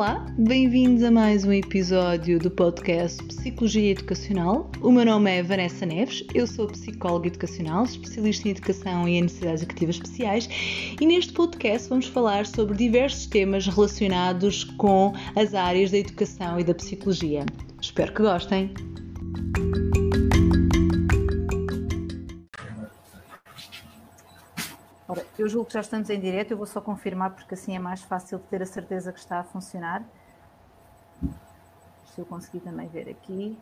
Olá, bem-vindos a mais um episódio do podcast Psicologia Educacional. O meu nome é Vanessa Neves, eu sou psicóloga educacional, especialista em educação e em necessidades educativas especiais, e neste podcast vamos falar sobre diversos temas relacionados com as áreas da educação e da psicologia. Espero que gostem. Eu julgo que já estamos em direto, eu vou só confirmar porque assim é mais fácil de ter a certeza que está a funcionar. Se eu conseguir também ver aqui.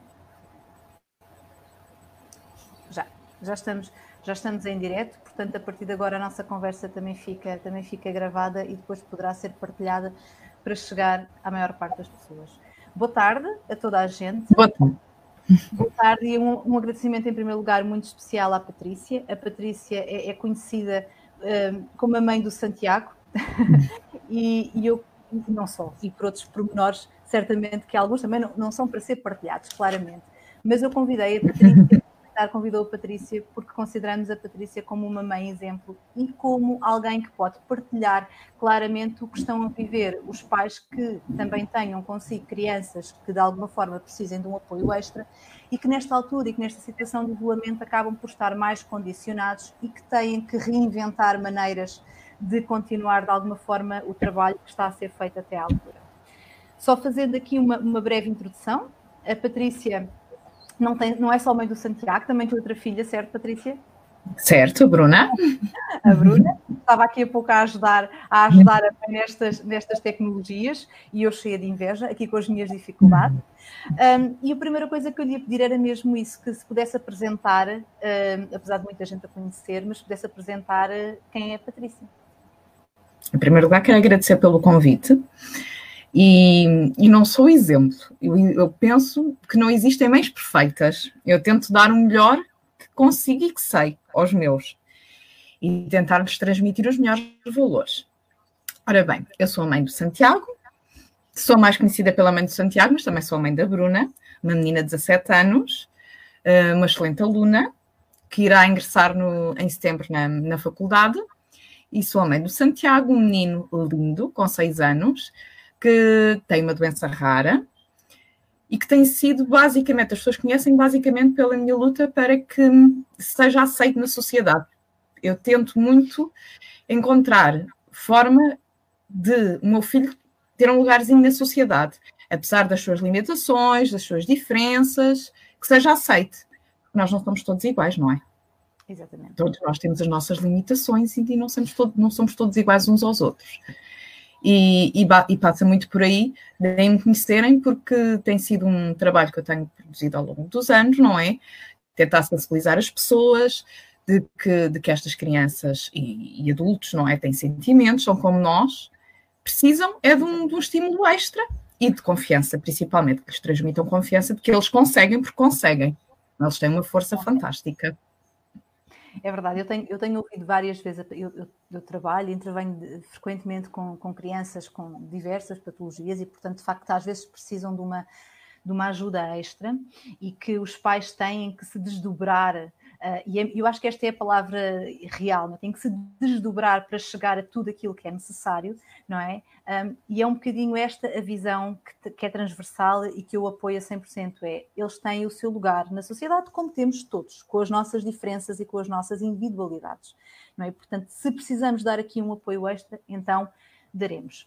Já, já estamos, já estamos em direto, portanto a partir de agora a nossa conversa também fica, também fica gravada e depois poderá ser partilhada para chegar à maior parte das pessoas. Boa tarde a toda a gente. Boa tarde. Boa tarde e um, um agradecimento em primeiro lugar muito especial à Patrícia. A Patrícia é, é conhecida como a mãe do Santiago, e, e, eu não só, e por outros pormenores, certamente que alguns também não, não são para ser partilhados, claramente. Mas eu convidei a Patrícia, convidou a Patrícia porque consideramos a Patrícia como uma mãe exemplo e como alguém que pode partilhar claramente o que estão a viver os pais que também tenham consigo crianças que de alguma forma precisem de um apoio extra e que nesta altura e que nesta situação de isolamento acabam por estar mais condicionados e que têm que reinventar maneiras de continuar de alguma forma o trabalho que está a ser feito até à altura. Só fazendo aqui uma, uma breve introdução, a Patrícia não, tem, não é só mãe do Santiago, também tem outra filha, certo, Patrícia? Certo, Bruna. A Bruna estava aqui a pouco a ajudar, a ajudar a nestas, nestas tecnologias e eu cheia de inveja, aqui com as minhas dificuldades. Um, e a primeira coisa que eu lhe ia pedir era mesmo isso, que se pudesse apresentar, um, apesar de muita gente a conhecer, mas pudesse apresentar uh, quem é a Patrícia. Em primeiro lugar, quero agradecer pelo convite. E, e, não sou exemplo. Eu, eu, penso que não existem mães perfeitas. Eu tento dar o melhor que consigo e que sei aos meus e tentar-lhes transmitir os melhores valores. Ora bem, eu sou a mãe do Santiago, sou mais conhecida pela mãe do Santiago, mas também sou a mãe da Bruna, uma menina de 17 anos, eh, uma excelente aluna, que irá ingressar no, em setembro na, na faculdade, e sou a mãe do Santiago, um menino lindo, com 6 anos, que tem uma doença rara e que tem sido basicamente, as pessoas conhecem basicamente pela minha luta para que seja aceito na sociedade. Eu tento muito encontrar forma de o meu filho ter um lugarzinho na sociedade, apesar das suas limitações, das suas diferenças, que seja aceite. Nós não somos todos iguais, não é? Exatamente. Todos nós temos as nossas limitações e não somos, todo, não somos todos iguais uns aos outros. E, e, e, passa muito por aí, de me conhecerem, porque tem sido um trabalho que eu tenho produzido ao longo dos anos, não é? Tentar sensibilizar as pessoas de que, de que estas crianças e, e adultos, não é? Têm sentimentos, são como nós, precisam é de um, de um estímulo extra e de confiança, principalmente, que lhes transmitam confiança de que eles conseguem porque conseguem. Eles têm uma força fantástica. É verdade, eu tenho, eu tenho ouvido várias vezes, eu, eu, eu trabalho, intervenho frequentemente com, com crianças com diversas patologias e, portanto, de facto, às vezes precisam de uma, de uma ajuda extra e que os pais têm que se desdobrar Uh, e é, eu acho que esta é a palavra real, não? É? tem que se desdobrar para chegar a tudo aquilo que é necessário, não é? Um, e é um bocadinho esta a visão que, que, é transversal e que eu apoio a 100%, é eles têm o seu lugar na sociedade como temos todos, com as nossas diferenças e com as nossas individualidades, não é? Portanto, se precisamos dar aqui um apoio extra, então daremos.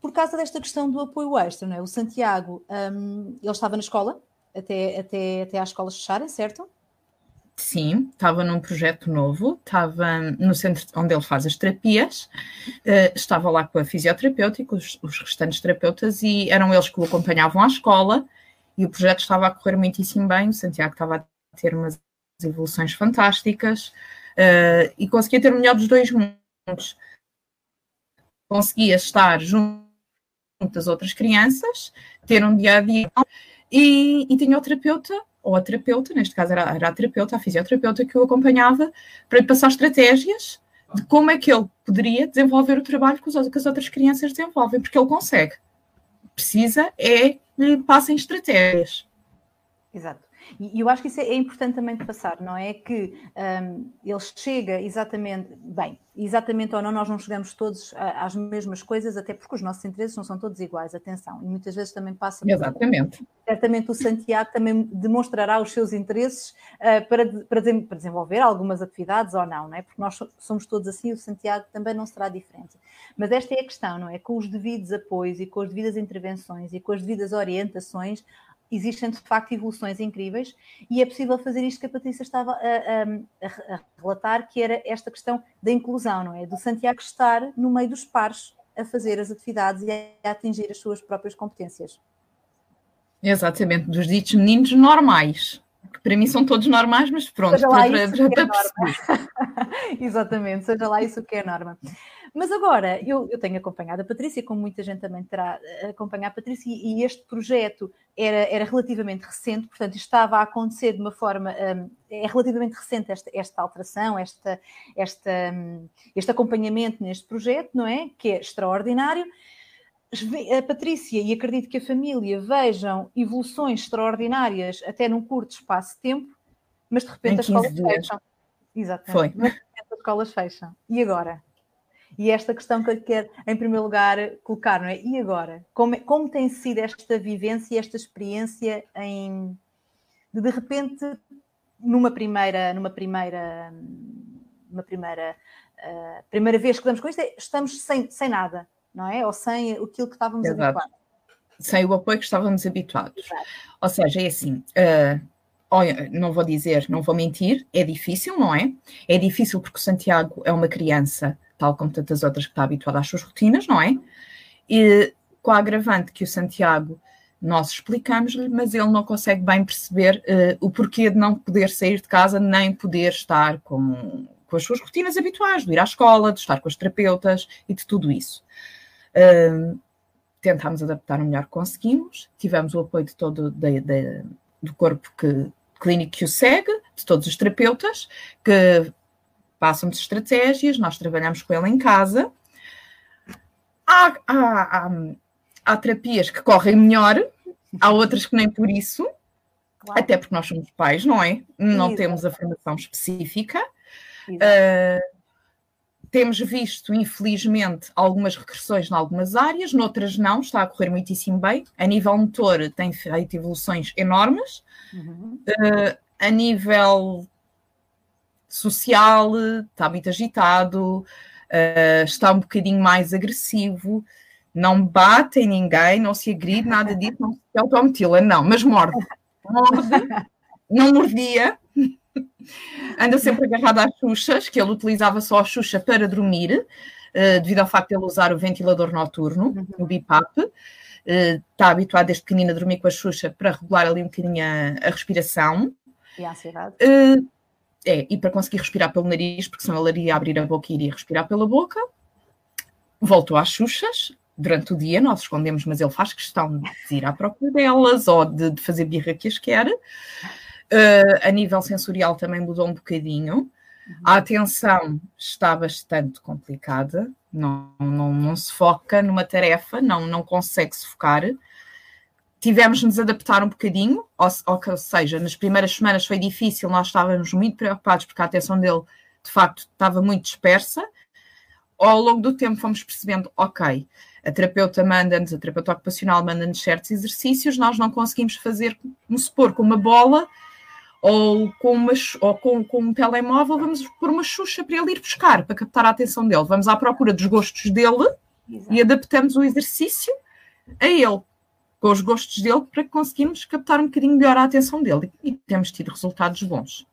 Por causa desta questão do apoio extra, não é? O Santiago, um, ele estava na escola, até, até, até às escolas fecharem, certo? Sim, estava num projeto novo, estava no centro onde ele faz as terapias, uh, estava lá com a fisioterapeuta com os, os, restantes terapeutas e eram eles que o acompanhavam à escola e o projeto estava a correr muitíssimo bem, o Santiago estava a ter umas evoluções fantásticas uh, e conseguia ter o melhor dos dois mundos. Conseguia estar junto das outras crianças, ter um dia a dia e, e tinha o terapeuta ou a terapeuta, neste caso era, era a terapeuta, a fisioterapeuta que o acompanhava, para lhe passar estratégias de como é que ele poderia desenvolver o trabalho que, os, que as outras crianças desenvolvem, porque ele consegue. Precisa é lhe passem estratégias. Exato. E eu acho que isso é, é importante também de passar, não é? Que um, ele chega exatamente, bem, exatamente ou não, nós não chegamos todos às mesmas coisas, até porque os nossos interesses não são todos iguais, atenção, e muitas vezes também passa. Exatamente. Certamente o Santiago também demonstrará os seus interesses uh, para, para, para, desenvolver algumas atividades ou não, não é? Porque nós somos todos assim, o Santiago também não será diferente. Mas esta é a questão, não é? Com os devidos apoios e com as devidas intervenções e com as devidas orientações, existem de facto evoluções incríveis e é possível fazer isto que a Patrícia estava a, a, a, relatar, que era esta questão da inclusão, não é? Do Santiago estar no meio dos pares a fazer as atividades e a atingir as suas próprias competências. Exatamente, dos ditos meninos normais. Que para mim são todos normais, mas pronto, seja para, para, para, para Exatamente, seja lá isso que é norma. Mas agora, eu, eu tenho acompanhado a Patrícia, como muita gente também terá eh, acompanhado a Patrícia, e, e este projeto era, era relativamente recente, portanto, estava a acontecer de uma forma. Um, é relativamente recente esta, esta alteração, esta, esta, um, este acompanhamento neste projeto, não é? Que é extraordinário. A Patrícia e acredito que a família vejam evoluções extraordinárias até num curto espaço de tempo, mas de repente as escolas dias. fecham. Exatamente. Foi. Mas de repente as escolas fecham. E agora? E esta questão que eu quero, em primeiro lugar, colocar, não é? E agora? Como, como tem sido esta vivência, esta experiência em de, de repente, numa primeira, numa primeira, numa primeira, uh, primeira vez que damos com isto, é, estamos sem, sem nada, não é? Ou sem aquilo que estávamos Exato. habituados. Sem o apoio que estávamos habituados. Exato. Ou seja, é assim, uh, olha, não vou dizer, não vou mentir, é difícil, não é? É difícil porque o Santiago é uma criança tal como tantas outras que está habituada às suas rotinas, não é? E com a agravante que o Santiago nós explicamos-lhe, mas ele não consegue bem perceber uh, o porquê de não poder sair de casa nem poder estar com, com as suas rotinas habituais, de ir à escola, de estar com os terapeutas e de tudo isso. Uh, tentámos adaptar o melhor que conseguimos, tivemos o apoio de todo de, do corpo que, clínico que o segue, de todos os terapeutas, que passam-nos estratégias, nós trabalhamos com ele em casa. Há, há, há, há, terapias que correm melhor, há outras que nem por isso, claro. até porque nós somos pais, não é? Não Exato. temos a formação específica. Uh, temos visto, infelizmente, algumas regressões em algumas áreas, noutras não, está a correr muitíssimo bem. A nível motor, tem feito evoluções enormes. Uhum. Uh, a nível social, está muito agitado, uh, está um bocadinho mais agressivo, não bate em ninguém, não se agride, nada disso, não se automutila, não, mas morde. Morde, não mordia. Anda sempre agarrado às xuxas, que ele utilizava só a xuxa para dormir, uh, devido ao facto de ele usar o ventilador noturno, uhum. o BIPAP. Uh, está habituado desde pequenino a dormir com a xuxa para regular ali um bocadinho a, a respiração. E a ansiedade. Uh, é, e para conseguir respirar pelo nariz, porque senão ele iria abrir a boca e iria respirar pela boca. Voltou às xuxas. Durante o dia nós escondemos, mas ele faz questão de ir à procura delas ou de, de fazer birra que as quer. Uh, a nível sensorial também mudou um bocadinho. A atenção está bastante complicada, não, não, não se foca numa tarefa, não, não consegue se focar tivemos de nos adaptar um bocadinho, ou, ou, seja, nas primeiras semanas foi difícil, nós estávamos muito preocupados porque a atenção dele, de facto, estava muito dispersa. Ao longo do tempo fomos percebendo, ok, a terapeuta manda-nos, a terapeuta ocupacional manda-nos certos exercícios, nós não conseguimos fazer, vamos supor, com uma bola ou com, uma, ou com, com um telemóvel, vamos pôr uma xuxa para ele ir buscar, para captar a atenção dele. Vamos à procura dos gostos dele Exato. e adaptamos o exercício a ele com os gostos dele para conseguirmos captar um bocadinho melhor a atenção dele e temos tido resultados bons.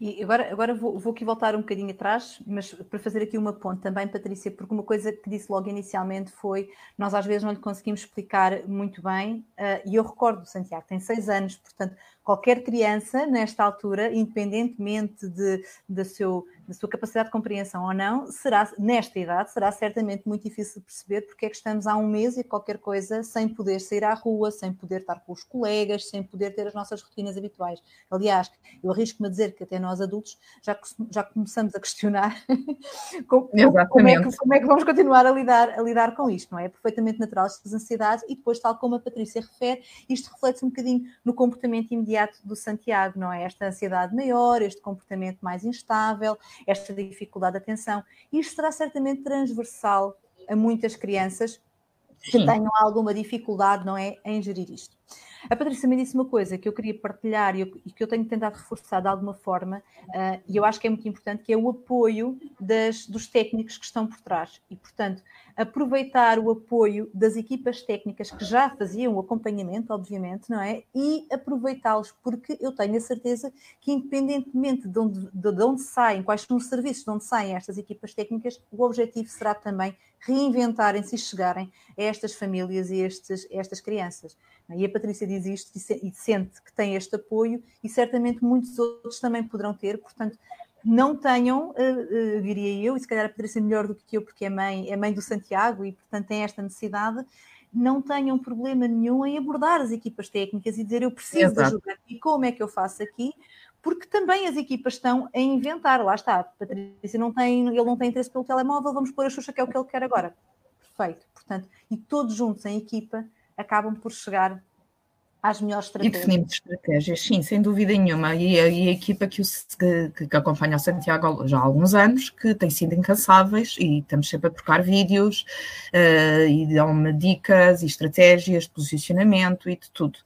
E agora, agora vou, vou, aqui voltar um bocadinho atrás, mas para fazer aqui uma ponte também, Patrícia, porque uma coisa que disse logo inicialmente foi nós às vezes não lhe conseguimos explicar muito bem, uh, e eu recordo, Santiago tem seis anos, portanto, qualquer criança nesta altura, independentemente de, de seu, da sua capacidade de compreensão ou não, será, nesta idade, será certamente muito difícil perceber porque é que estamos há um mês e qualquer coisa sem poder sair à rua, sem poder estar com os colegas, sem poder ter as nossas rotinas habituais. Aliás, eu arrisco-me a dizer que até nós adultos já, já começamos a questionar como, como, é que, como, é que, vamos continuar a lidar, a lidar com isto, não é? É perfeitamente natural estas ansiedades e depois, tal como a Patrícia refere, isto reflete-se um bocadinho no comportamento imediato do Santiago, não é? Esta ansiedade maior, este comportamento mais instável, esta dificuldade de atenção. Isto será certamente transversal a muitas crianças que Sim. tenham alguma dificuldade, não é, em gerir isto. A Patrícia me disse uma coisa que eu queria partilhar e, que eu tenho tentado reforçar de alguma forma, uh, e eu acho que é muito importante, que é o apoio das, dos técnicos que estão por trás. E, portanto, aproveitar o apoio das equipas técnicas que já faziam o acompanhamento, obviamente, não é? E aproveitá-los, porque eu tenho a certeza que, independentemente de onde, de onde saem, quais são os serviços de onde saem estas equipas técnicas, o objetivo será também reinventarem-se e chegarem a estas famílias e estes, estas crianças. E a Patrícia diz isto e sente que tem este apoio e certamente muitos outros também poderão ter, portanto, não tenham, uh, uh, diria eu, e se calhar a Patrícia melhor do que eu, porque é mãe, é mãe do Santiago e, portanto, tem esta necessidade, não tenham problema nenhum em abordar as equipas técnicas e dizer eu preciso Exato. de ajuda e como é que eu faço aqui, porque também as equipas estão a inventar, lá está, Patrícia não tem, ele não tem interesse pelo telemóvel, vamos pôr a Xuxa que é o que ele quer agora. Perfeito, portanto, e todos juntos em equipa acabam por chegar às melhores estratégias. E definimos estratégias, sim, sem dúvida nenhuma. E a, e a equipa que, o, que, que, acompanha o Santiago já há alguns anos, que tem sido incansáveis e estamos sempre a trocar vídeos uh, e dão-me dicas e estratégias de posicionamento e de tudo.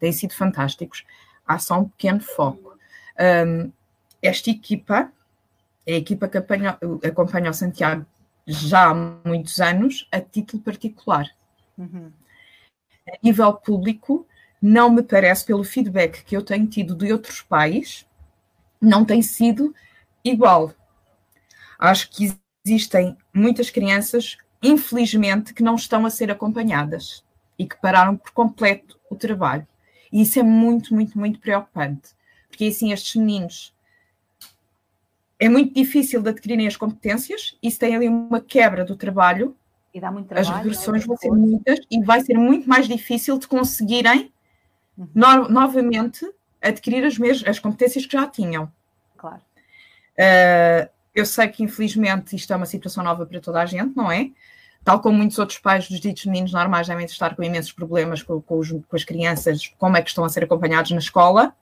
Têm sido fantásticos. Há só um pequeno foco. Um, esta equipa é a equipa que acompanha, acompanha o Santiago já há muitos anos, a título particular. Uhum. A nível público, não me parece, pelo feedback que eu tenho tido de outros pais, não tem sido igual. Acho que existem muitas crianças, infelizmente, que não estão a ser acompanhadas e que pararam por completo o trabalho. E isso é muito, muito, muito preocupante. Porque assim, estes meninos é muito difícil de adquirirem as competências, isso tem ali uma quebra do trabalho. E dá muito trabalho. As regressões é? vão ser muitas e vai ser muito mais difícil de conseguirem uhum. no, novamente adquirir as, mesmas, as competências que já tinham. Claro. Uh, eu sei que, infelizmente, isto é uma situação nova para toda a gente, não é? Tal como muitos outros pais dos ditos meninos normais devem estar com imensos problemas com, com, os, com as crianças, como é que estão a ser acompanhados na escola.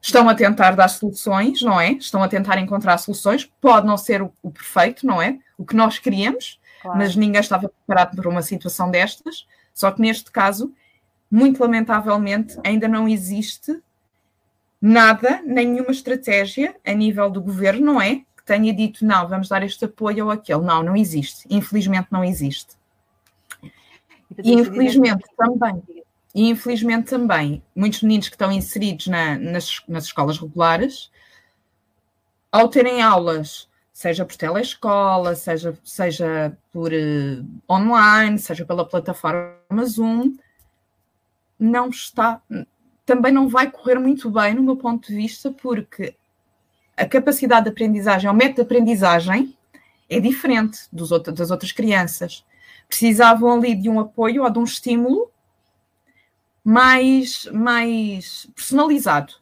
Estão a tentar dar soluções, não é? Estão a tentar encontrar soluções. Pode não ser o, o perfeito, não é? O que nós queríamos, claro. mas ninguém estava preparado para uma situação destas. Só que neste caso muito lamentavelmente, ainda não existe nada, nenhuma estratégia a nível do governo, não é? Que tenha dito, não, vamos dar este apoio ou aquele. Não, não existe. Infelizmente não existe. E infelizmente também, e infelizmente também, muitos meninos que estão inseridos na, nas, nas escolas regulares, ao terem aulas, seja por telescola, seja, seja por uh, online, seja pela plataforma Zoom, não está, também não vai correr muito bem, no meu ponto de vista, porque a capacidade de aprendizagem, o método de aprendizagem é diferente dos outros, das outras crianças. Precisavam ali de um apoio ou de um estímulo mais, mais personalizado.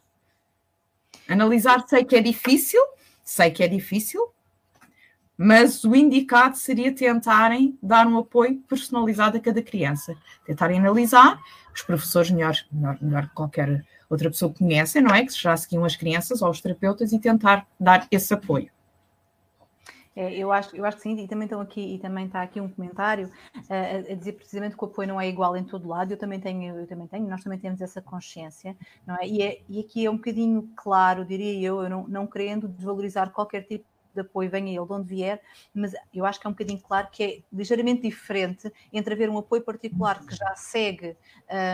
Analisar, sei que é difícil, sei que é difícil, mas o indicado seria tentarem dar um apoio personalizado a cada criança. Tentarem analisar os professores melhor, melhor, melhor que qualquer outra pessoa que conhecem, não é? Que já seguiam as crianças ou os terapeutas e tentar dar esse apoio. É, eu, acho, eu acho que sim, e também estão aqui, e também está aqui um comentário uh, a dizer precisamente que o apoio não é igual em todo lado, eu também tenho, eu também tenho, nós também temos essa consciência, não é? E, é, e aqui é um bocadinho claro, diria eu, eu não, não querendo desvalorizar qualquer tipo de apoio, venha ele de onde vier, mas eu acho que é um bocadinho claro que é ligeiramente diferente entre haver um apoio particular que já segue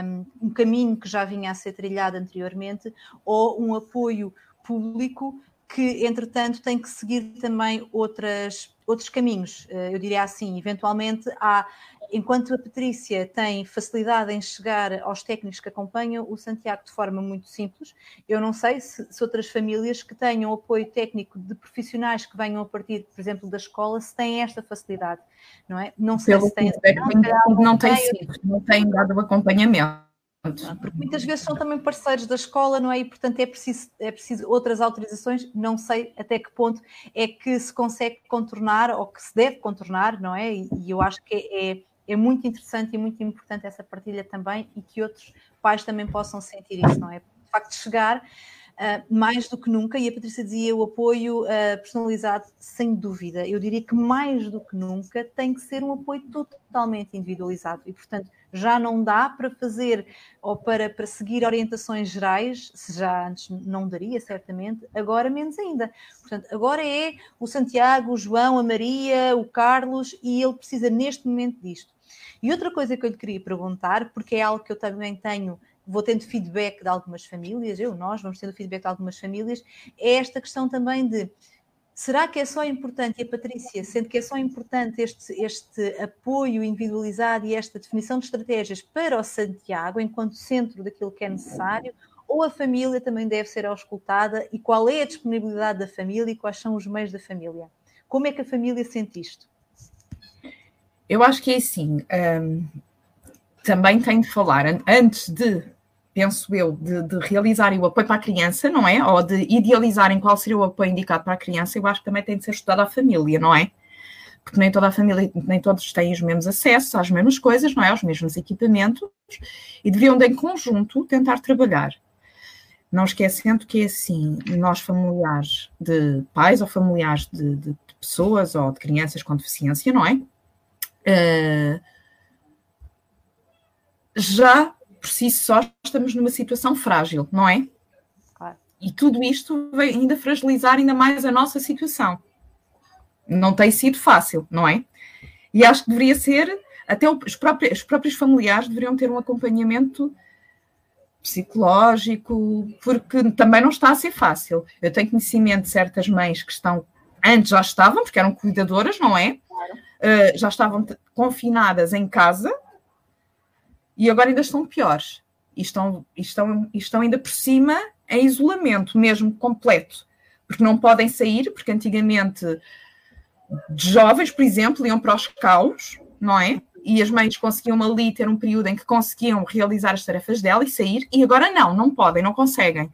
um, um caminho que já vinha a ser trilhado anteriormente ou um apoio público que, entretanto, tem que seguir também outras, outros caminhos. Eh, eu diria assim, eventualmente há enquanto a Patrícia tem facilidade em chegar aos técnicos que acompanham o Santiago de forma muito simples, eu não sei se, se outras famílias que tenham apoio técnico de profissionais que venham a partir, por exemplo, da escola, se têm esta facilidade, não é? Não sei Pelo se têm. Não, não, não tem sido, não tem dado o acompanhamento. Porque muitas vezes são também parceiros da escola, não é? E portanto é preciso, é preciso outras autorizações. Não sei até que ponto é que se consegue contornar ou que se deve contornar, não é? E, e eu acho que é, é, é, muito interessante e muito importante essa partilha também e que outros pais também possam sentir isso, não é? De facto, chegar Uh, mais do que nunca, e a Patrícia dizia o apoio uh, personalizado, sem dúvida. Eu diria que mais do que nunca tem que ser um apoio totalmente individualizado e, portanto, já não dá para fazer ou para, para seguir orientações gerais, se já antes não daria, certamente, agora menos ainda. Portanto, agora é o Santiago, o João, a Maria, o Carlos, e ele precisa neste momento disto. E outra coisa que eu lhe queria perguntar, porque é algo que eu também tenho vou tendo feedback de algumas famílias, eu, nós, vamos tendo feedback de algumas famílias, é esta questão também de será que é só importante, e a Patrícia, sendo que é só importante este, este apoio individualizado e esta definição de estratégias para o Santiago, enquanto centro daquilo que é necessário, ou a família também deve ser auscultada e qual é a disponibilidade da família e quais são os meios da família? Como é que a família sente isto? Eu acho que é assim. Um, também tem de falar antes de penso eu, de, de realizarem o apoio para a criança, não é? Ou de idealizarem qual seria o apoio indicado para a criança, eu acho que também tem de ser estudada a família, não é? Porque nem toda a família, nem todos têm os mesmos acessos às mesmas coisas, não é? Aos mesmos equipamentos, e deveriam de, em conjunto, tentar trabalhar. Não esquecendo que é assim, nós familiares de pais ou familiares de, de, de pessoas ou de crianças com deficiência, não é? Uh, já por si só estamos numa situação frágil, não é? Claro. E tudo isto vai ainda fragilizar ainda mais a nossa situação. Não tem sido fácil, não é? E acho que deveria ser, até os próprios, os próprios familiares deveriam ter um acompanhamento psicológico, porque também não está a ser fácil. Eu tenho conhecimento de certas mães que estão, antes já estavam, porque eram cuidadoras, não é? Claro. Uh, já estavam confinadas em casa, e agora ainda estão piores. E estão, estão, estão ainda por cima em isolamento, mesmo completo. Porque não podem sair, porque antigamente jovens, por exemplo, iam para os caos, não é? E as mães conseguiam ali ter um período em que conseguiam realizar as tarefas dela e sair, e agora não, não podem, não conseguem.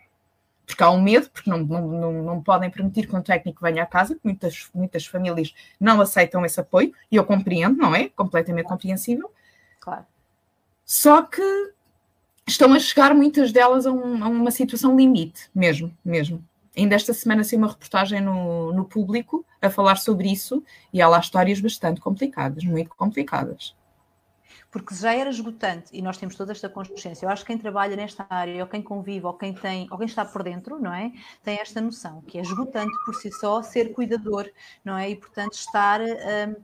Porque há um medo, porque não, não, não, não podem permitir que um técnico venha à casa, muitas, muitas famílias não aceitam esse apoio, e eu compreendo, não é? Completamente compreensível. Claro. Só que estão a chegar muitas delas a, um, a uma situação limite, mesmo, mesmo. Ainda esta semana saiu uma reportagem no, no público a falar sobre isso e há lá histórias bastante complicadas, muito complicadas porque já era esgotante e nós temos toda esta consciência. Eu acho que quem trabalha nesta área, ou quem convive, ou quem tem, ou quem está por dentro, não é? Tem esta noção que é esgotante por si só ser cuidador, não é? E portanto estar um,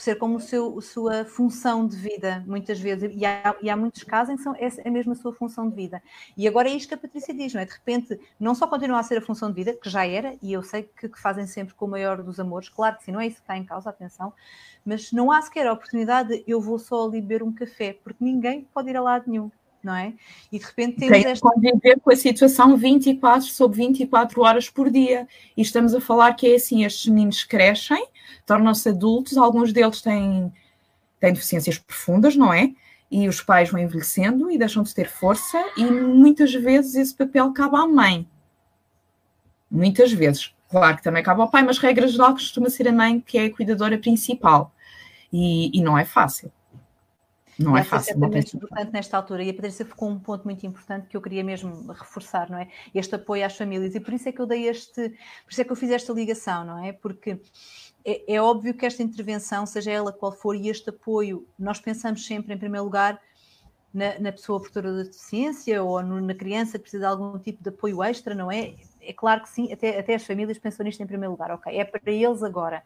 ser como seu, a sua função de vida, muitas vezes, e há, e há muitos casos em que são, essa é mesmo a sua função de vida. E agora é isto que a Patrícia diz, não é? De repente, não só continua a ser a função de vida, que já era, e eu sei que, que fazem sempre com o maior dos amores, claro que sim, não é isso que está em causa, atenção, mas não há sequer a oportunidade de eu vou só ali beber um café, porque ninguém pode ir a lado nenhum não é? E de repente temos Tem esta. conviver com a situação 24 sobre 24 horas por dia. E estamos a falar que é assim: estes meninos crescem, tornam-se adultos, alguns deles têm, têm deficiências profundas, não é? E os pais vão envelhecendo e deixam de ter força, e muitas vezes esse papel cabe à mãe. Muitas vezes. Claro que também cabe ao pai, mas regra geral costuma ser a mãe que é a cuidadora principal. E, e não é fácil. Não é fácil. Não importante nesta altura. E a Patrícia ficou um ponto muito importante que eu queria mesmo reforçar, não é? Este apoio às famílias. E por isso é que eu dei este, por isso é que eu fiz esta ligação, não é? Porque é, é óbvio que esta intervenção, seja ela qual for, e este apoio, nós pensamos sempre, em primeiro lugar, na, na pessoa portadora de deficiência ou no, na criança que precisa de algum tipo de apoio extra, não é? É claro que sim, até, até as famílias pensam nisto em primeiro lugar, ok, é para eles agora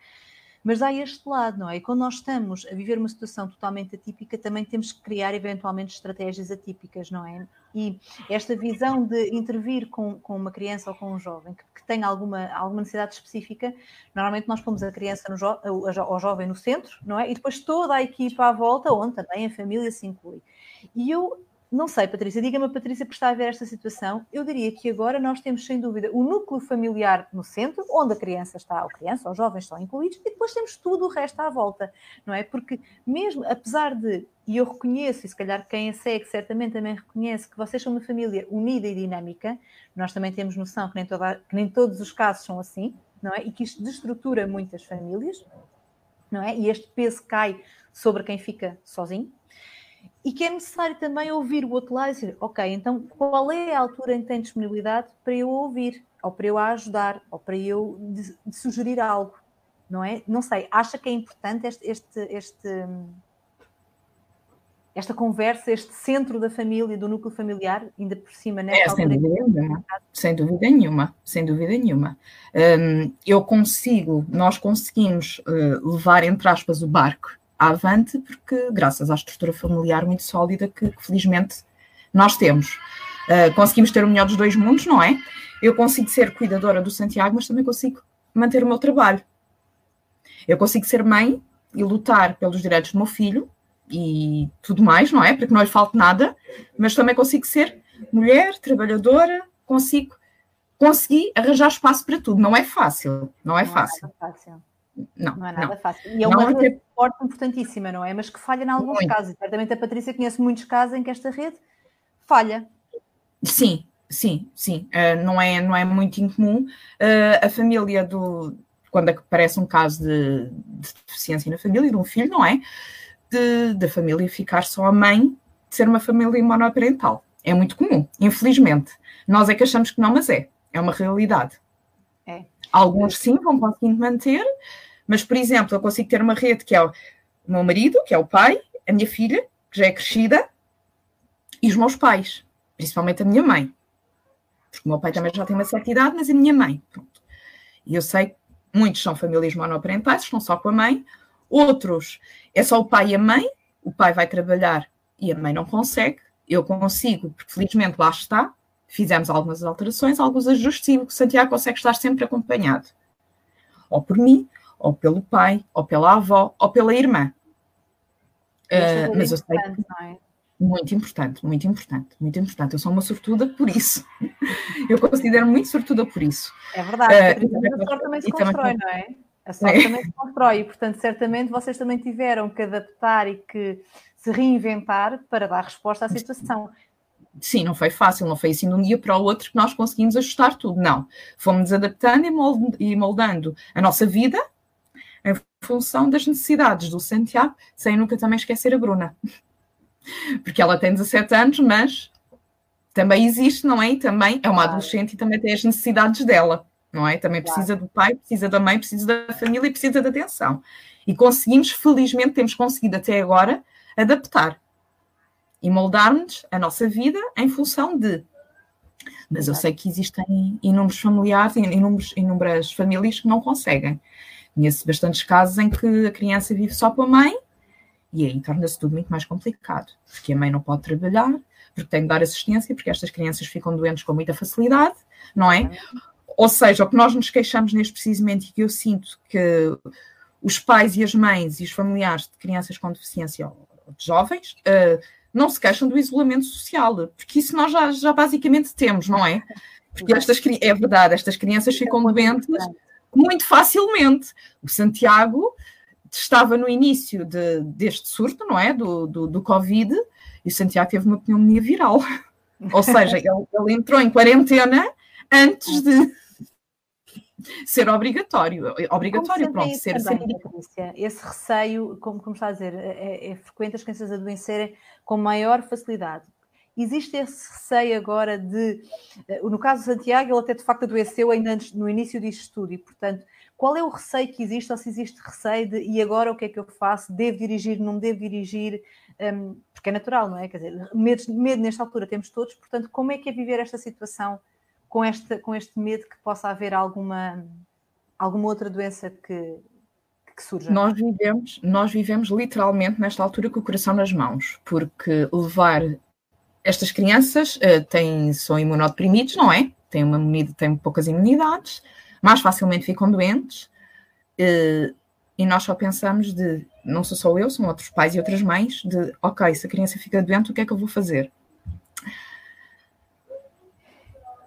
Mas há este lado, não é? E quando nós estamos a viver uma situação totalmente atípica, também temos que criar eventualmente estratégias atípicas, não é? E esta visão de intervir com, com uma criança ou com um jovem que, que tem alguma, alguma necessidade específica, normalmente nós pomos a criança no jo, ou jovem no centro, não é? E depois toda a equipa à volta, onde também a família se inclui. E eu não sei, Patrícia, diga-me, Patrícia, que está a ver esta situação. Eu diria que agora nós temos, sem dúvida, o núcleo familiar no centro, onde a criança está, ou criança, ou jovens estão incluídos, e depois temos tudo o resto à volta, não é? Porque mesmo, apesar de, e eu reconheço, e se calhar quem a segue certamente também reconhece, que vocês são uma família unida e dinâmica, nós também temos noção que nem, toda, que nem todos os casos são assim, não é? E que isto destrutura muitas famílias, não é? E este peso cai sobre quem fica sozinho, e que é necessário também ouvir o outro lado e dizer, ok, então qual é a altura em que tem disponibilidade para eu ouvir, ou para eu ajudar, ou para eu de, de sugerir algo, não é? Não sei, acha que é importante este, este, este, esta conversa, este centro da família, do núcleo familiar, ainda por cima, né? É, sem dúvida, nenhuma, sem dúvida nenhuma, sem dúvida nenhuma. Um, eu consigo, nós conseguimos uh, levar, entre aspas, o barco avante, porque graças à estrutura familiar muito sólida que, que felizmente nós temos. Uh, conseguimos ter o melhor dos dois mundos, não é? Eu consigo ser cuidadora do Santiago, mas também consigo manter o meu trabalho. Eu consigo ser mãe e lutar pelos direitos do meu filho e tudo mais, não é? Para que não lhe falte nada, mas também consigo ser mulher, trabalhadora, consigo conseguir arranjar espaço para tudo. Não é fácil, não é não fácil. É fácil. Não, não é nada não. fácil. E é uma não, rede forte importantíssima, não é? Mas que falha em alguns muito. casos. Certamente a Patrícia conhece muitos casos em que esta rede falha. Sim, sim, sim. Uh, não, é, não é muito incomum. Uh, a família do. Quando aparece um caso de, de, deficiência na família, de um filho, não é? De, da família ficar só a mãe, de ser uma família monoparental. É muito comum, infelizmente. Nós é que achamos que não, mas é. É uma realidade. É. Alguns sim vão conseguindo manter, mas, por exemplo, eu consigo ter uma rede que é o meu marido, que é o pai, a minha filha, que já é crescida, e os meus pais, principalmente a minha mãe. Porque o meu pai também já tem uma certa idade, mas a minha mãe. Pronto. E eu sei que muitos são famílias monoparentais, estão só com a mãe. Outros é só o pai e a mãe, o pai vai trabalhar e a mãe não consegue. Eu consigo, porque felizmente lá está. Fizemos algumas alterações, alguns ajustes e o Santiago consegue estar sempre acompanhado. Ou por mim, ou pelo pai, ou pela avó, ou pela irmã. Uh, mas eu sei que é? muito importante, muito importante, muito importante. Eu sou uma sortuda por isso. eu considero muito sortuda por isso. É verdade, uh, a sorte também se constrói, também... não é? A sorte é. também se constrói e, portanto, certamente vocês também tiveram que adaptar e que se reinventar para dar resposta à situação. Sim, não foi fácil, não foi assim de um dia para o outro que nós conseguimos ajustar tudo, não. Fomos adaptando e moldando a nossa vida em função das necessidades do Santiago, sem nunca também esquecer a Bruna. Porque ela tem 17 anos, mas também existe, não é? E também é uma adolescente e também tem as necessidades dela, não é? Também precisa do pai, precisa da mãe, precisa da família e precisa da atenção. E conseguimos, felizmente, temos conseguido até agora adaptar e moldar-nos a nossa vida em função de. Mas eu sei que existem inúmeros familiares, inúmeros, inúmeras famílias que não conseguem. Conheço bastantes casos em que a criança vive só com a mãe e aí torna-se tudo muito mais complicado, porque a mãe não pode trabalhar, porque tem de dar assistência, porque estas crianças ficam doentes com muita facilidade, não é? Ou seja, o que nós nos queixamos neste precisamente e que eu sinto que os pais e as mães e os familiares de crianças com deficiência ou de jovens uh, não se queixam do isolamento social, porque isso nós já, já basicamente temos, não é? Porque estas, é verdade, estas crianças ficam doentes muito facilmente. O Santiago estava no início de, deste surto, não é? Do, do, do, Covid, e o Santiago teve uma pneumonia viral. Ou seja, ele, ele entrou em quarentena antes de ser obrigatório. Obrigatório, pronto, ser, também, ser... Esse receio, como, como está a dizer, é, é frequente as crianças adoecerem com maior facilidade. Existe esse receio agora de, eh, no caso de Santiago, ele até de facto adoeceu ainda antes, no início disto tudo, e portanto, qual é o receio que existe, ou se existe receio de, e agora o que é que eu faço? Devo dirigir, não devo dirigir? Um, porque é natural, não é? Quer dizer, medo, medo nesta altura temos todos, portanto, como é que é viver esta situação com, esta, com este medo que possa haver alguma, alguma outra doença que, que surja? Nós vivemos, nós vivemos literalmente nesta altura com o coração nas mãos, porque levar estas crianças uh, têm, são imunodeprimidos, não é? Têm, uma, têm poucas imunidades, mais facilmente ficam doentes, uh, e nós só pensamos de, não sou só eu, são outros pais e outras mães, de ok, se a criança fica doente, o que é que eu vou fazer?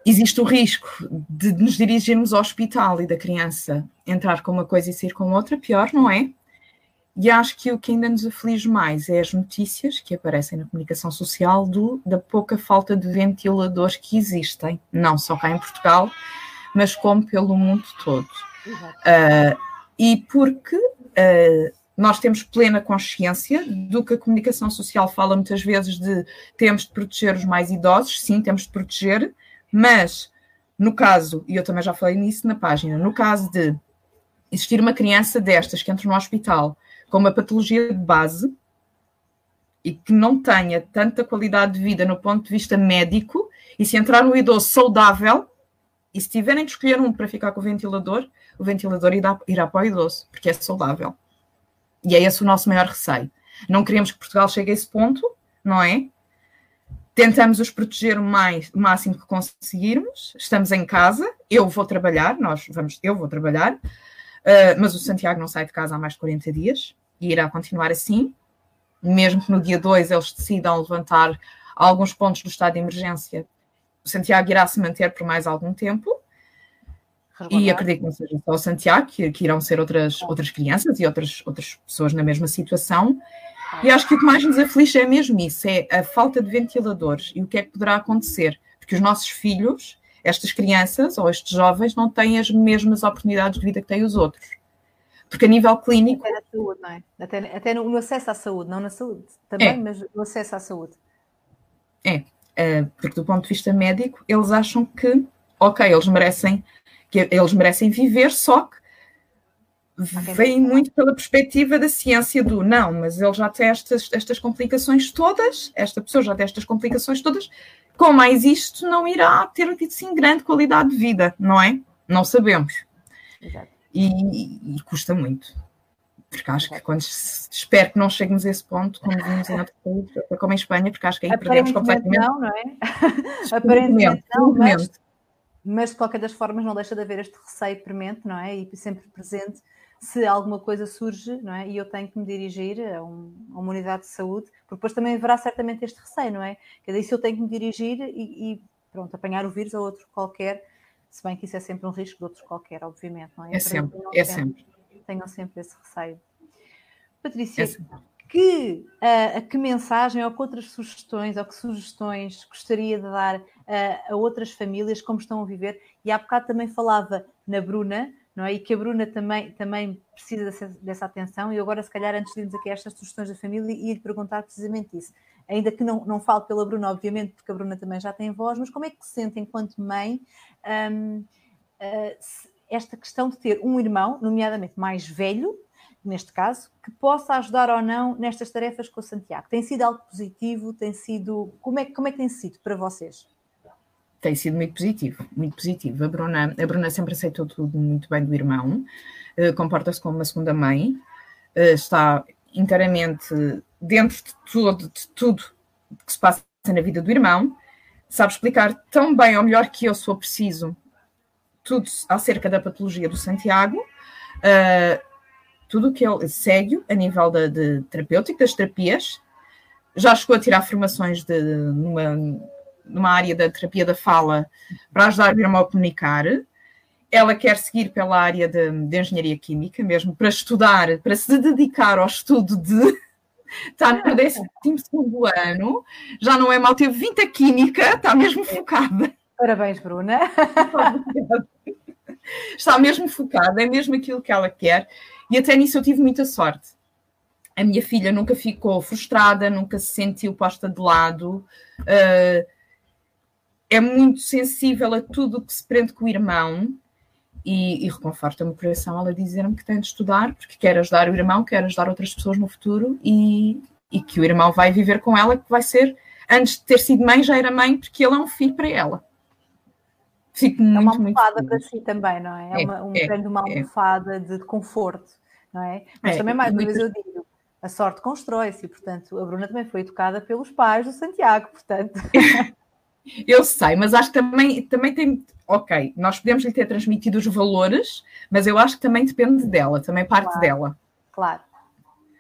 Existe o risco de nos dirigirmos ao hospital e da criança entrar com uma coisa e sair com outra, pior, não é? E acho que o que ainda nos aflige mais é as notícias que aparecem na comunicação social do, da pouca falta de ventiladores que existem, não só cá em Portugal, mas como pelo mundo todo. Uh, e porque uh, nós temos plena consciência do que a comunicação social fala muitas vezes de temos de proteger os mais idosos, sim, temos de proteger, mas, no caso, e eu também já falei nisso na página, no caso de existir uma criança destas que entra no hospital com uma patologia de base e que não tenha tanta qualidade de vida no ponto de vista médico, e se entrar um idoso saudável, e se tiverem de escolher um para ficar com o ventilador, o ventilador irá, irá para o idoso, porque é saudável. E é esse o nosso maior receio. Não queremos que Portugal chegue a esse ponto, não é? Tentamos os proteger o, mais, o máximo que conseguirmos. Estamos em casa, eu vou trabalhar, nós vamos, eu vou trabalhar, uh, mas o Santiago não sai de casa há mais de 40 dias e irá continuar assim. Mesmo que no dia 2 eles decidam levantar alguns pontos do estado de emergência, o Santiago irá se manter por mais algum tempo. E acredito que não seja só o Santiago, que, que irão ser outras, outras crianças e outras, outras pessoas na mesma situação. E acho que o que mais nos aflige é mesmo isso, é a falta de ventiladores e o que é que poderá acontecer. Porque os nossos filhos, estas crianças ou estes jovens, não têm as mesmas oportunidades de vida que têm os outros. Porque a nível clínico. Até na saúde, não é? Até, até no, no, acesso à saúde, não na saúde também, é. mas no acesso à saúde. É, é, porque do ponto de vista médico, eles acham que, ok, eles merecem, que eles merecem viver, só que vem muito pela perspectiva da ciência do não, mas ele já tem estas, estas complicações todas, esta pessoa já tem estas complicações todas, com mais isto não irá ter assim grande qualidade de vida, não é? Não sabemos. E, e, custa muito. Porque acho que quando espero que não cheguemos a esse ponto, como vimos em outro país, como em Espanha, porque acho que aí perdemos completamente. Não, não é? Aparentemente não, mas, mas de qualquer das formas não deixa de haver este receio premente, não é? E sempre presente se alguma coisa surge, não é? E eu tenho que me dirigir a, um, a, uma unidade de saúde, porque depois também haverá certamente este receio, não é? Quer dizer, se eu tenho que me dirigir e, e, pronto, apanhar o vírus ou outro qualquer, se bem que isso é sempre um risco de outros qualquer, obviamente, não é? É sempre, é sempre. Tenham sempre esse receio. Patrícia, é que, uh, que mensagem ou que outras sugestões ou que sugestões gostaria de dar uh, a outras famílias como estão a viver? E há bocado também falava na Bruna, não é? E que a Bruna também, também precisa dessa, dessa atenção. E agora, se calhar, antes de irmos aqui a estas sugestões da família, ia lhe perguntar precisamente isso. Ainda que não, não fale pela Bruna, obviamente, porque a Bruna também já tem voz, mas como é que se sente enquanto mãe um, uh, esta questão de ter um irmão, nomeadamente mais velho, neste caso, que possa ajudar ou não nestas tarefas com o Santiago? Tem sido algo positivo? Tem sido. Como é, como é que tem sido para vocês? Tem sido muito positivo, muito positivo. A Bruna, a Bruna sempre aceitou tudo muito bem do irmão, uh, comporta-se como uma segunda mãe, uh, está inteiramente dentro de tudo, de tudo que se passa na vida do irmão, sabe explicar tão bem ou melhor que eu, sou preciso, tudo acerca da patologia do Santiago, uh, tudo o que ele segue a nível de, de terapêutico, das terapias, já chegou a tirar formações de, numa numa área da terapia da fala para ajudar o irmão a comunicar. Ela quer seguir pela área de, de engenharia química, mesmo para estudar, para se dedicar ao estudo de. Está no 12 ano, já não é mal, teve 20 a química, está mesmo focada. Parabéns, Bruna. Está mesmo focada, é mesmo aquilo que ela quer, e até nisso eu tive muita sorte. A minha filha nunca ficou frustrada, nunca se sentiu posta de lado. Uh, é muito sensível a tudo o que se prende com o irmão e, e reconforta-me o coração ela dizer-me que tem de estudar porque quer ajudar o irmão, quer ajudar outras pessoas no futuro e, e que o irmão vai viver com ela, que vai ser, antes de ter sido mãe, já era mãe, porque ele é um filho para ela. Fico é uma almofada para si também, não é? É, é uma, um é, uma é. almofada é. de conforto. não é? Mas é, também, mais uma vez, eu digo, a sorte constrói-se, e, portanto, a Bruna também foi educada pelos pais do Santiago, portanto. Eu sei, mas acho que também, também tem. Ok, nós podemos lhe ter transmitido os valores, mas eu acho que também depende dela, também parte claro, dela. Claro,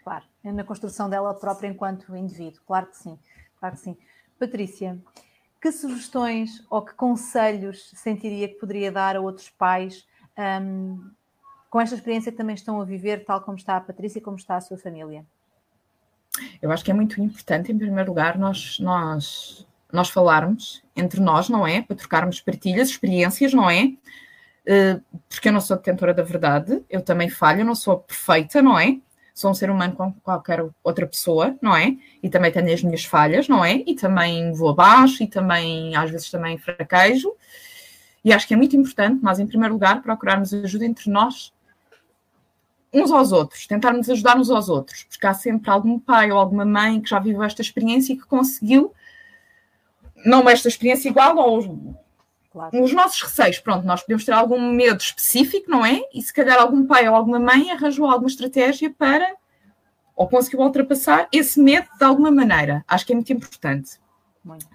claro. É na construção dela própria enquanto indivíduo, claro que sim, claro que sim. Patrícia, que sugestões ou que conselhos sentiria que poderia dar a outros pais um, com esta experiência que também estão a viver, tal como está a Patrícia e como está a sua família? Eu acho que é muito importante, em primeiro lugar, nós, nós nós falarmos entre nós, não é? Para trocarmos partilhas, experiências, não é? Eh, porque eu não sou detentora da verdade, eu também falho, eu não sou perfeita, não é? Sou um ser humano como qualquer outra pessoa, não é? E também tenho as minhas falhas, não é? E também vou abaixo e também, às vezes, também fraquejo. E acho que é muito importante nós, em primeiro lugar, procurarmos ajuda entre nós, uns aos outros, tentarmos ajudar uns aos outros, porque há sempre algum pai ou alguma mãe que já viveu esta experiência e que conseguiu não esta experiência igual aos claro. os nossos receios. Pronto, nós podemos ter algum medo específico, não é? E se calhar algum pai ou alguma mãe arranjou alguma estratégia para ou conseguiu ultrapassar esse medo de alguma maneira. Acho que é muito importante. Muito.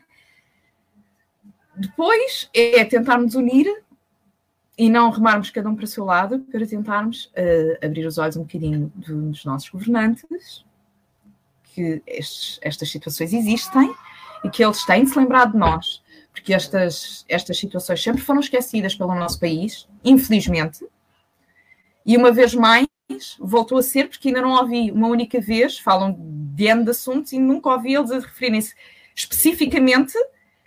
Depois é tentarmos unir e não remarmos cada um para o seu lado para tentarmos uh, abrir os olhos um bocadinho dos nossos governantes, que estes, estas situações existem e que eles têm de se lembrar de nós, porque estas, estas situações sempre foram esquecidas pelo nosso país, infelizmente, e uma vez mais voltou a ser, porque ainda não ouvi uma única vez, falam de N de assuntos e nunca ouvi eles a referirem-se especificamente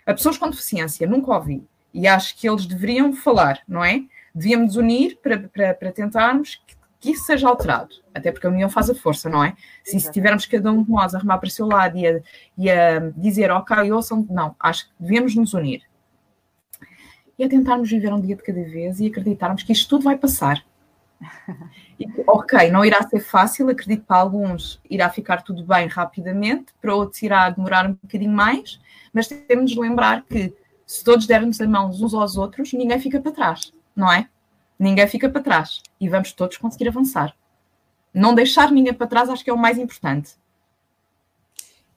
a pessoas com deficiência, nunca ouvi. E acho que eles deveriam falar, não é? Devíamos unir para, para, para tentarmos que isso seja alterado, até porque a união faz a força, não é? Se, se tivermos cada um de nós a remar para o seu lado e a, e a dizer, ok, ouçam, não, acho que devemos nos unir. E a tentarmos viver um dia de cada vez e acreditarmos que isto tudo vai passar. E, ok, não irá ser fácil, acredito que para alguns irá ficar tudo bem rapidamente, para outros irá demorar um bocadinho mais, mas temos de lembrar que se todos dermos a mão uns aos outros, ninguém fica para trás, não é? Ninguém fica para trás e vamos todos conseguir avançar. Não deixar ninguém para trás acho que é o mais importante.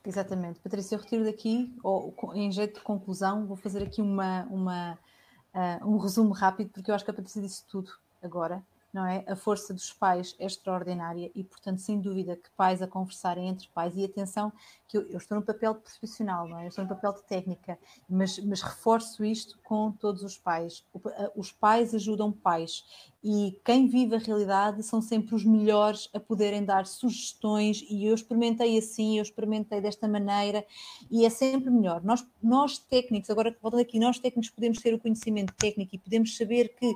Exatamente. Patrícia, eu retiro daqui, ou, em jeito de conclusão, vou fazer aqui uma, uma, uh, um resumo rápido, porque eu acho que a Patrícia disse tudo agora não é? A força dos pais é extraordinária e, portanto, sem dúvida que pais a conversarem entre pais, e atenção, que eu, eu estou no papel de profissional, não é? Eu estou no papel de técnica, mas, mas reforço isto com todos os pais. Os pais ajudam pais e quem vive a realidade são sempre os melhores a poderem dar sugestões e eu experimentei assim, eu experimentei desta maneira e é sempre melhor. Nós, nós técnicos, agora voltando aqui, nós técnicos podemos ter o conhecimento técnico e podemos saber que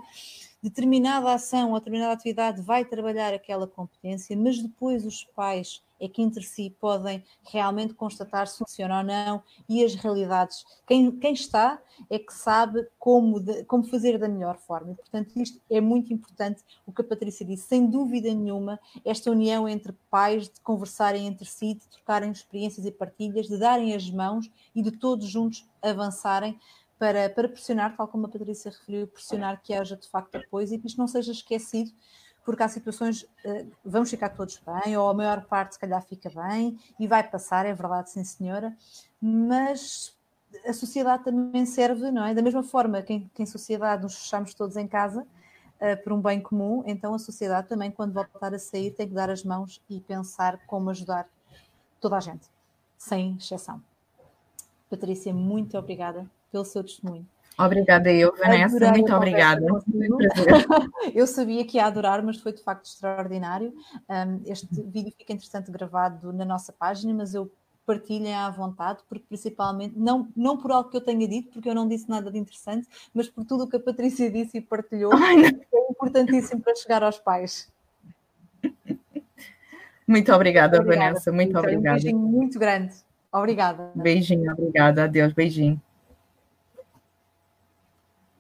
determinada ação ou determinada atividade vai trabalhar aquela competência, mas depois os pais é que entre si podem realmente constatar se funciona ou não e as realidades. Quem, quem está é que sabe como, de, como fazer da melhor forma. E, portanto, isto é muito importante, o que a Patrícia disse, sem dúvida nenhuma, esta união entre pais, de conversarem entre si, de trocarem experiências e partilhas, de darem as mãos e de todos juntos avançarem para, para pressionar, tal como a Patrícia referiu, pressionar que haja de facto apoio e que isto não seja esquecido, porque há situações, uh, vamos ficar todos bem, ou a maior parte se calhar fica bem, e vai passar, é verdade, sim senhora, mas a sociedade também serve, não é? Da mesma forma que em, sociedade nos fechamos todos em casa, uh, por um bem comum, então a sociedade também, quando voltar a sair, tem que dar as mãos e pensar como ajudar toda a gente, sem exceção. Patrícia, muito obrigada pelo seu testemunho. Obrigada eu, Vanessa, Adorei muito obrigada. eu sabia que ia adorar, mas foi de facto extraordinário. Este vídeo fica interessante gravado na nossa página, mas eu partilhem à vontade, porque principalmente, não, não por algo que eu tenha dito, porque eu não disse nada de interessante, mas por tudo o que a Patrícia disse e partilhou, Ai, é importantíssimo para chegar aos pais. Muito obrigada, obrigada Vanessa, muito, muito obrigada. Um beijinho muito grande. Obrigada. Beijinho, obrigada. Adeus, beijinho.